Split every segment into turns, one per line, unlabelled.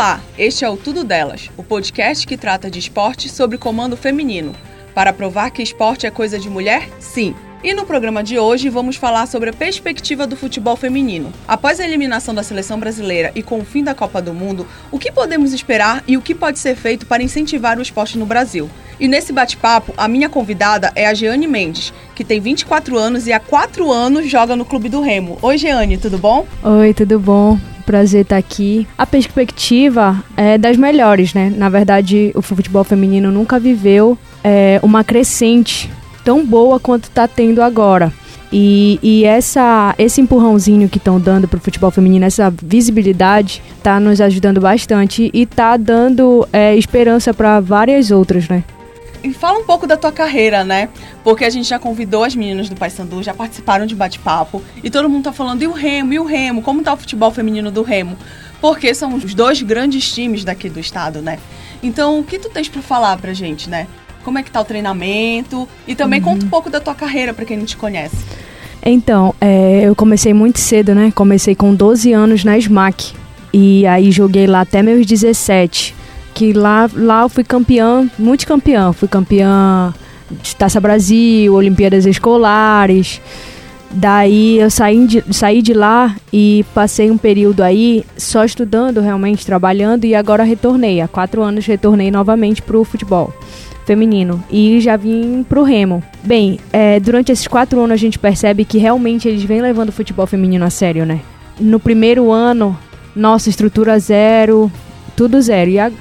Olá, este é o Tudo Delas, o podcast que trata de esporte sobre comando feminino. Para provar que esporte é coisa de mulher? Sim. E no programa de hoje vamos falar sobre a perspectiva do futebol feminino. Após a eliminação da seleção brasileira e com o fim da Copa do Mundo, o que podemos esperar e o que pode ser feito para incentivar o esporte no Brasil? E nesse bate-papo, a minha convidada é a Jeane Mendes, que tem 24 anos e há 4 anos joga no Clube do Remo. Oi, Jeane, tudo bom?
Oi, tudo bom? Prazer estar aqui. A perspectiva é das melhores, né? Na verdade, o futebol feminino nunca viveu é, uma crescente tão boa quanto está tendo agora. E, e, essa, esse empurrãozinho que estão dando para o futebol feminino, essa visibilidade, está nos ajudando bastante e está dando é, esperança para várias outras, né?
E fala um pouco da tua carreira, né? Porque a gente já convidou as meninas do Paysandu, já participaram de bate-papo e todo mundo tá falando e o Remo, e o Remo, como tá o futebol feminino do Remo? Porque são os dois grandes times daqui do estado, né? Então, o que tu tens para falar pra gente, né? Como é que tá o treinamento? E também uhum. conta um pouco da tua carreira para quem não te conhece.
Então, é, eu comecei muito cedo, né? Comecei com 12 anos na SMAC. E aí joguei lá até meus 17. Que lá, lá eu fui campeã, multicampeã. Fui campeã de Taça Brasil, Olimpíadas Escolares. Daí eu saí de, saí de lá e passei um período aí só estudando, realmente trabalhando, e agora retornei. Há quatro anos retornei novamente para o futebol feminino e já vim pro remo. Bem, é, durante esses quatro anos a gente percebe que realmente eles vêm levando o futebol feminino a sério, né? No primeiro ano, nossa, estrutura zero, tudo zero. E a,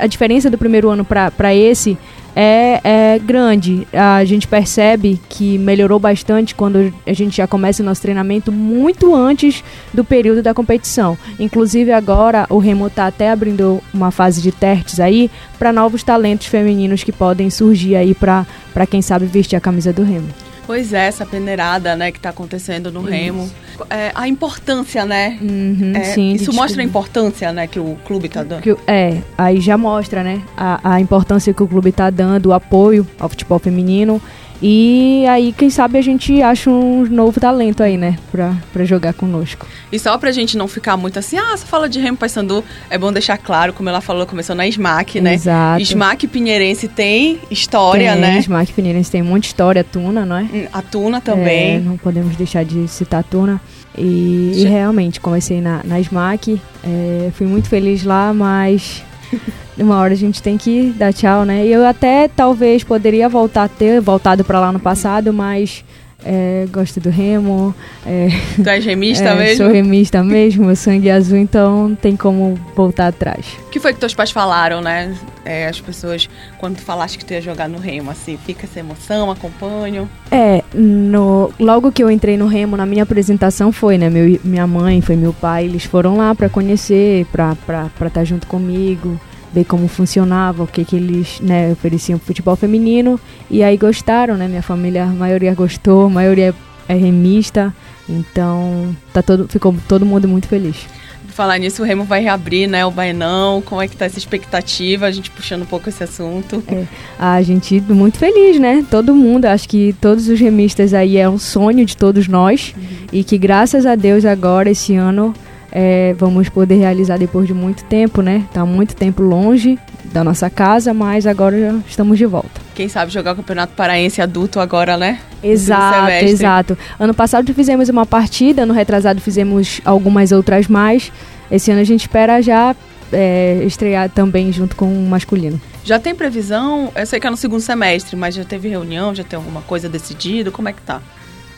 a diferença do primeiro ano para esse é, é grande. A gente percebe que melhorou bastante quando a gente já começa o nosso treinamento muito antes do período da competição. Inclusive agora o Remo está até abrindo uma fase de testes aí para novos talentos femininos que podem surgir aí para quem sabe vestir a camisa do Remo.
Pois é, essa peneirada, né, que está acontecendo no isso. Remo. É, a importância, né?
Uhum, é, sim,
isso mostra a importância, né, que o clube está dando.
Que, é, aí já mostra, né, a, a importância que o clube está dando, o apoio ao futebol feminino. E aí, quem sabe a gente acha um novo talento aí, né? Pra, pra jogar conosco.
E só pra gente não ficar muito assim, ah, você fala de Remo Paysandu, é bom deixar claro, como ela falou, começou na SMAC, né?
Exato.
SMAC Pinheirense tem história,
tem,
né?
SMAC Pinheirense tem muita história, a Tuna, não é?
Hum, a Tuna também.
É, não podemos deixar de citar a Tuna. E, e realmente, comecei na, na SMAC, é, fui muito feliz lá, mas uma hora a gente tem que dar tchau, né? Eu até talvez poderia voltar a ter voltado para lá no passado, mas é, gosto do remo. É,
tu és remista
é,
mesmo?
Sou remista mesmo, meu sangue é azul, então tem como voltar atrás.
O que foi que teus pais falaram, né? É, as pessoas, quando tu falaste que tu ia jogar no remo, assim, fica essa emoção, acompanho?
É, no, logo que eu entrei no remo, na minha apresentação foi, né? Meu, minha mãe, foi meu pai, eles foram lá para conhecer, para estar tá junto comigo ver como funcionava, o que, que eles né, ofereciam pro futebol feminino. E aí gostaram, né? Minha família, a maioria gostou, a maioria é remista. Então tá todo, ficou todo mundo muito feliz.
Falar nisso, o Remo vai reabrir, né? O Bainão, como é que tá essa expectativa? A gente puxando um pouco esse assunto.
É, a gente muito feliz, né? Todo mundo, acho que todos os remistas aí é um sonho de todos nós. Uhum. E que graças a Deus agora, esse ano, é, vamos poder realizar depois de muito tempo, né? Tá muito tempo longe da nossa casa, mas agora já estamos de volta.
Quem sabe jogar o Campeonato Paraense adulto agora, né?
Exato, exato. Ano passado fizemos uma partida, ano retrasado fizemos algumas outras mais. Esse ano a gente espera já é, estrear também junto com o masculino.
Já tem previsão? Eu sei que é no segundo semestre, mas já teve reunião, já tem alguma coisa decidida? Como é que tá?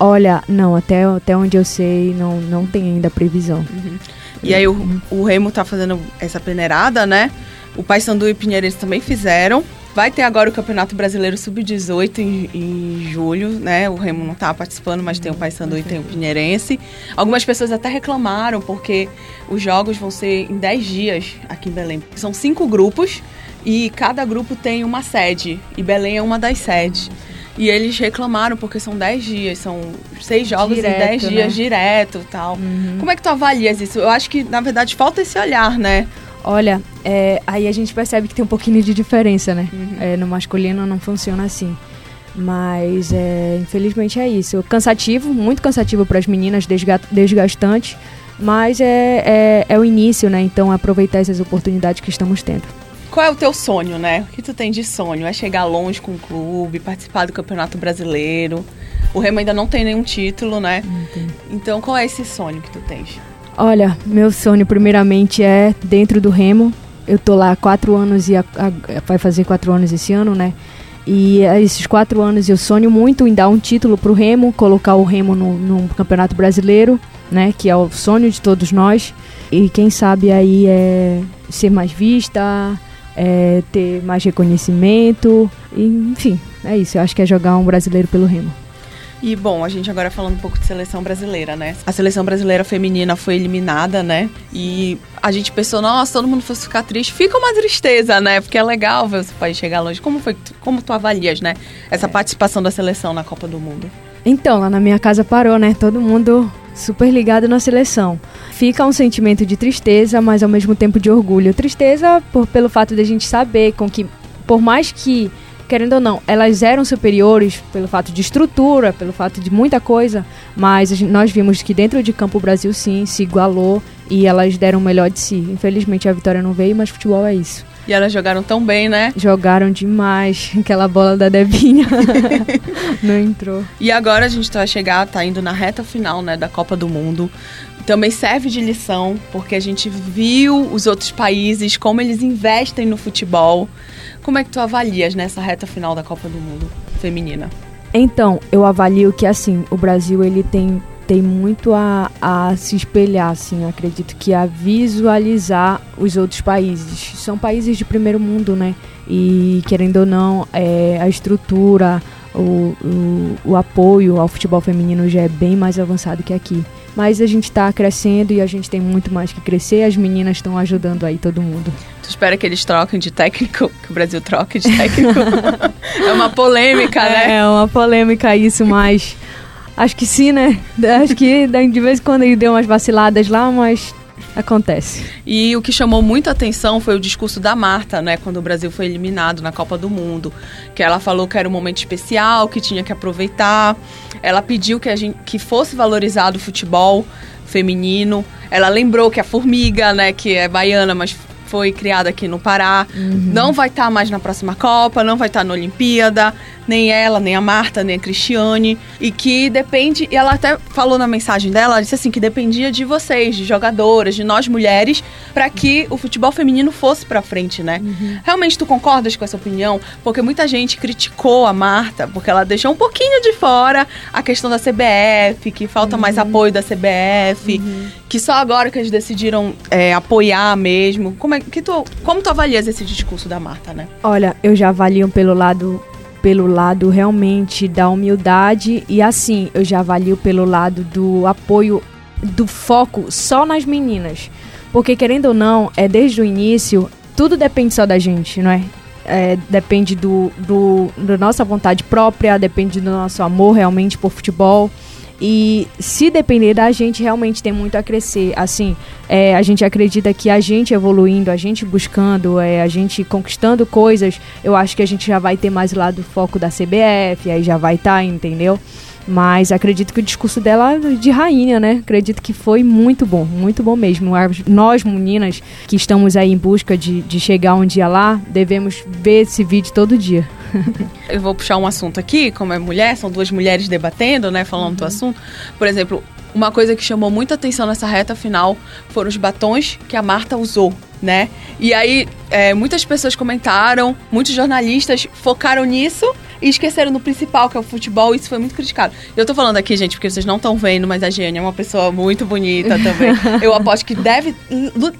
Olha, não, até, até onde eu sei, não, não tem ainda previsão.
Uhum. E aí o, o Remo tá fazendo essa peneirada, né? O Paysandu e Pinheirense também fizeram. Vai ter agora o Campeonato Brasileiro Sub-18 em, em, julho, né? O Remo não tá participando, mas tem o Paysandu e tem o Pinheirense. Algumas pessoas até reclamaram porque os jogos vão ser em 10 dias aqui em Belém. São cinco grupos e cada grupo tem uma sede. E Belém é uma das sedes. E eles reclamaram porque são 10 dias, são seis jogos direto, em 10 né? dias direto tal. Uhum. Como é que tu avalias isso? Eu acho que, na verdade, falta esse olhar, né?
Olha, é, aí a gente percebe que tem um pouquinho de diferença, né? Uhum. É, no masculino não funciona assim. Mas, é, infelizmente, é isso. Cansativo, muito cansativo para as meninas, desgastante. Mas é, é, é o início, né? Então aproveitar essas oportunidades que estamos tendo.
Qual é o teu sonho, né? O que tu tem de sonho? É chegar longe com o clube, participar do Campeonato Brasileiro. O Remo ainda não tem nenhum título, né? Então, qual é esse sonho que tu tens?
Olha, meu sonho primeiramente é dentro do Remo. Eu tô lá há quatro anos e a, a, vai fazer quatro anos esse ano, né? E esses quatro anos eu sonho muito em dar um título pro Remo, colocar o Remo no, no Campeonato Brasileiro, né? Que é o sonho de todos nós. E quem sabe aí é ser mais vista, é ter mais reconhecimento. E, enfim, é isso. Eu acho que é jogar um brasileiro pelo Remo.
E bom, a gente agora falando um pouco de seleção brasileira, né? A seleção brasileira feminina foi eliminada, né? E a gente pensou, nossa, todo mundo fosse ficar triste. Fica uma tristeza, né? Porque é legal ver o seu país chegar longe. Como foi, como tu avalias, né? Essa é. participação da seleção na Copa do Mundo?
Então, lá na minha casa parou, né? Todo mundo super ligado na seleção. Fica um sentimento de tristeza, mas ao mesmo tempo de orgulho. Tristeza por, pelo fato de a gente saber com que, por mais que querendo ou não, elas eram superiores pelo fato de estrutura, pelo fato de muita coisa, mas gente, nós vimos que dentro de campo o Brasil sim se igualou e elas deram o melhor de si. Infelizmente a vitória não veio, mas futebol é isso.
E elas jogaram tão bem, né?
Jogaram demais. Aquela bola da Debinha não entrou.
E agora a gente tá a chegar, tá indo na reta final, né, da Copa do Mundo. Também serve de lição, porque a gente viu os outros países como eles investem no futebol. Como é que tu avalias nessa reta final da Copa do Mundo feminina?
Então, eu avalio que assim, o Brasil ele tem tem muito a, a se espelhar, assim, acredito que a visualizar os outros países. São países de primeiro mundo, né? E querendo ou não, é, a estrutura, o, o, o apoio ao futebol feminino já é bem mais avançado que aqui. Mas a gente está crescendo e a gente tem muito mais que crescer. As meninas estão ajudando aí todo mundo.
Tu espera que eles troquem de técnico? Que o Brasil troque de técnico? é uma polêmica, né?
É uma polêmica isso, mas acho que sim, né? Acho que de vez em quando ele deu umas vaciladas lá, mas Acontece.
E o que chamou muita atenção foi o discurso da Marta, né? Quando o Brasil foi eliminado na Copa do Mundo. Que ela falou que era um momento especial, que tinha que aproveitar. Ela pediu que, a gente, que fosse valorizado o futebol feminino. Ela lembrou que a Formiga, né, que é baiana, mas foi criada aqui no Pará, uhum. não vai estar tá mais na próxima Copa, não vai estar tá na Olimpíada nem ela, nem a Marta, nem a Cristiane. E que depende. E ela até falou na mensagem dela, ela disse assim, que dependia de vocês, de jogadoras, de nós mulheres, para que o futebol feminino fosse pra frente, né? Uhum. Realmente tu concordas com essa opinião? Porque muita gente criticou a Marta, porque ela deixou um pouquinho de fora a questão da CBF, que falta uhum. mais apoio da CBF, uhum. que só agora que eles decidiram é, apoiar mesmo. Como é que tu. Como tu avalias esse discurso da Marta, né?
Olha, eu já avalio pelo lado pelo lado realmente da humildade e assim, eu já avalio pelo lado do apoio, do foco só nas meninas. Porque querendo ou não, é desde o início, tudo depende só da gente, não é? é depende do, do, da nossa vontade própria, depende do nosso amor realmente por futebol. E se depender da gente, realmente tem muito a crescer. Assim, é, a gente acredita que a gente evoluindo, a gente buscando, é, a gente conquistando coisas, eu acho que a gente já vai ter mais lá do foco da CBF, aí já vai estar, tá, entendeu? Mas acredito que o discurso dela é de rainha, né? Acredito que foi muito bom, muito bom mesmo. Nós, meninas, que estamos aí em busca de, de chegar um dia lá, devemos ver esse vídeo todo dia.
Eu vou puxar um assunto aqui, como é mulher, são duas mulheres debatendo, né? Falando uhum. do assunto. Por exemplo, uma coisa que chamou muita atenção nessa reta final foram os batons que a Marta usou, né? E aí, é, muitas pessoas comentaram, muitos jornalistas focaram nisso e esqueceram do principal, que é o futebol, e isso foi muito criticado. Eu tô falando aqui, gente, porque vocês não estão vendo, mas a Gênia é uma pessoa muito bonita também. Eu aposto que deve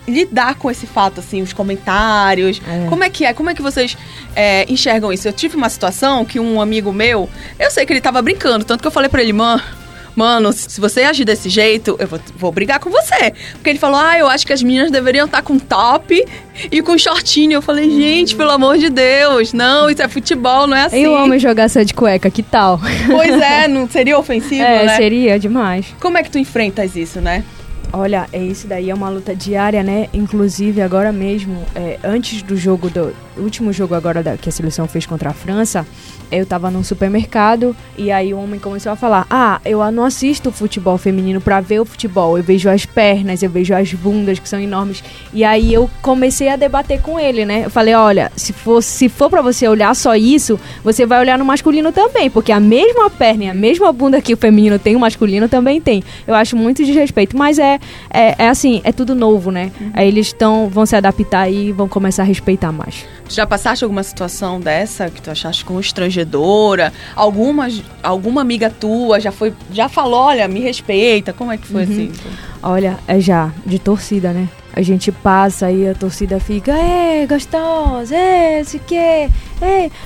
lidar com esse fato, assim, os comentários. É. Como é que é? Como é que vocês é, enxergam isso? Eu tive uma situação que um amigo meu, eu sei que ele tava brincando, tanto que eu falei pra ele, mano mano, se você agir desse jeito, eu vou, vou brigar com você. Porque ele falou, ah, eu acho que as meninas deveriam estar tá com top e com shortinho. Eu falei, gente, pelo amor de Deus, não, isso é futebol, não é assim.
Eu amo jogar só de cueca, que tal?
Pois é, não seria ofensivo,
é,
né?
seria demais.
Como é que tu enfrentas isso, né?
Olha, é isso daí é uma luta diária, né? Inclusive agora mesmo, é, antes do jogo do, último jogo agora da, que a seleção fez contra a França, eu tava num supermercado e aí o homem começou a falar: Ah, eu não assisto futebol feminino pra ver o futebol. Eu vejo as pernas, eu vejo as bundas que são enormes. E aí eu comecei a debater com ele, né? Eu falei: Olha, se for, se for pra você olhar só isso, você vai olhar no masculino também, porque a mesma perna e a mesma bunda que o feminino tem, o masculino também tem. Eu acho muito desrespeito, mas é, é, é assim, é tudo novo, né? Uhum. Aí eles tão, vão se adaptar e vão começar a respeitar mais.
Já passaste alguma situação dessa que tu achaste constrangedora? Alguma, alguma amiga tua já foi, já falou, olha, me respeita? Como é que foi uhum. assim?
Olha, é já, de torcida, né? A gente passa e a torcida fica, é, gostosa, é, se que, é.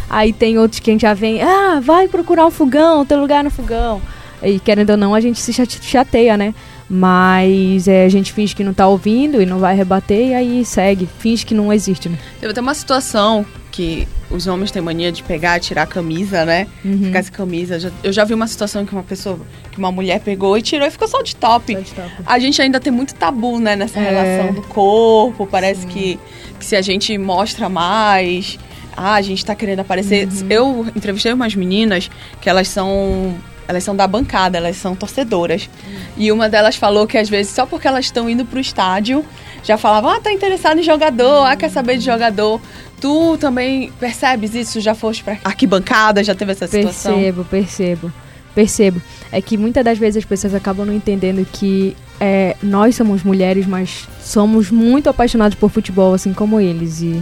Aí tem outros que a gente já vem, ah, vai procurar um fogão, tem lugar no fogão. E querendo ou não, a gente se chateia, né? Mas é, a gente finge que não tá ouvindo e não vai rebater e aí segue, finge que não existe, né?
Teve até uma situação que os homens têm mania de pegar, tirar a camisa, né? Uhum. Ficar sem camisa. Eu já vi uma situação que uma pessoa, que uma mulher pegou e tirou e ficou só de top. Só de top. A gente ainda tem muito tabu, né, nessa é. relação do corpo. Parece que, que se a gente mostra mais, ah, a gente tá querendo aparecer. Uhum. Eu entrevistei umas meninas que elas são elas são da bancada, elas são torcedoras. E uma delas falou que às vezes só porque elas estão indo pro estádio, já falavam, ah, tá interessado em jogador, ah, quer saber de jogador. Tu também percebes isso? Já foste pra arquibancada, já teve essa situação?
Percebo, percebo. Percebo. É que muitas das vezes as pessoas acabam não entendendo que é, nós somos mulheres, mas somos muito apaixonados por futebol, assim como eles. E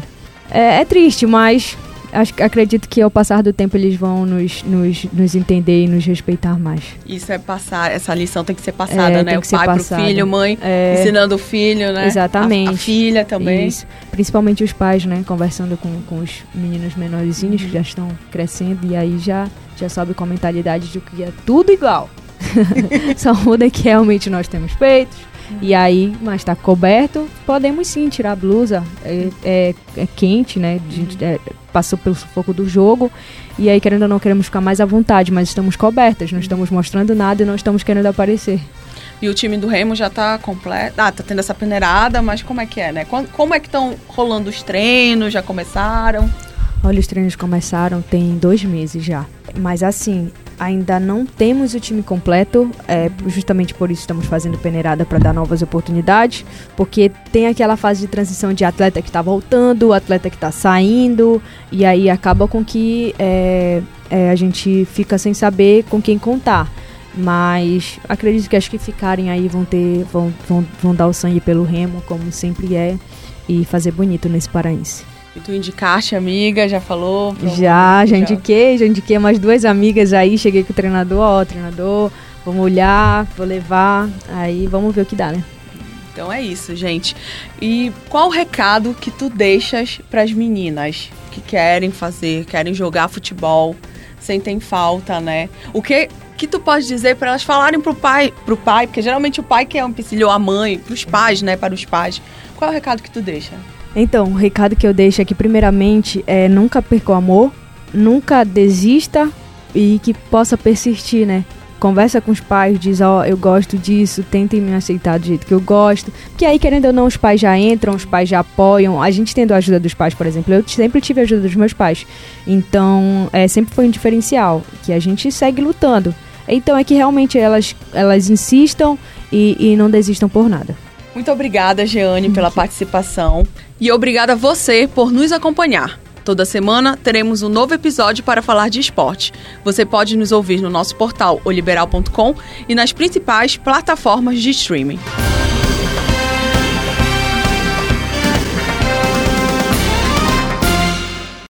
é, é triste, mas acho, acredito que ao passar do tempo eles vão nos, nos, nos entender e nos respeitar mais.
Isso é passar, essa lição tem que ser passada, é, né? O pai pro filho, mãe é, ensinando o filho, né?
Exatamente. A,
a filha também. Isso.
Principalmente os pais, né? Conversando com, com os meninos menorzinhos uhum. que já estão crescendo e aí já, já sobe com a mentalidade de que é tudo igual. Só muda que realmente nós temos peitos, e aí, mas está coberto, podemos sim tirar a blusa. É, é, é quente, né? Gente é, passou pelo sufoco do jogo. E aí, querendo ou não, queremos ficar mais à vontade, mas estamos cobertas, não estamos mostrando nada e não estamos querendo aparecer.
E o time do Remo já está completo. Ah, tá tendo essa peneirada, mas como é que é, né? Como é que estão rolando os treinos? Já começaram?
Olha, os treinos começaram tem dois meses já. Mas assim, ainda não temos o time completo, é, justamente por isso estamos fazendo peneirada para dar novas oportunidades, porque tem aquela fase de transição de atleta que está voltando, atleta que está saindo, e aí acaba com que é, é, a gente fica sem saber com quem contar. Mas acredito que acho que ficarem aí vão ter, vão, vão, vão dar o sangue pelo remo, como sempre é, e fazer bonito nesse paraense.
E tu indicaste amiga, já falou?
Já, já indiquei, já indiquei umas duas amigas aí, cheguei com o treinador, ó, treinador, vamos olhar, vou levar, aí vamos ver o que dá, né?
Então é isso, gente. E qual o recado que tu deixas para as meninas que querem fazer, querem jogar futebol, sentem falta, né? O que que tu pode dizer para elas falarem pro pai, pro pai, porque geralmente o pai que é um empecilho, ou a mãe, pros pais, né, para os pais. Qual é o recado que tu deixa?
Então, o recado que eu deixo aqui, primeiramente, é nunca perca o amor, nunca desista e que possa persistir, né? Conversa com os pais, diz, ó, oh, eu gosto disso, tentem me aceitar do jeito que eu gosto. Que aí, querendo ou não, os pais já entram, os pais já apoiam. A gente tendo a ajuda dos pais, por exemplo, eu sempre tive a ajuda dos meus pais. Então, é, sempre foi um diferencial, que a gente segue lutando. Então, é que realmente elas, elas insistam e, e não desistam por nada.
Muito obrigada, Jeane, pela participação. E obrigada a você por nos acompanhar. Toda semana teremos um novo episódio para falar de esporte. Você pode nos ouvir no nosso portal oliberal.com e nas principais plataformas de streaming.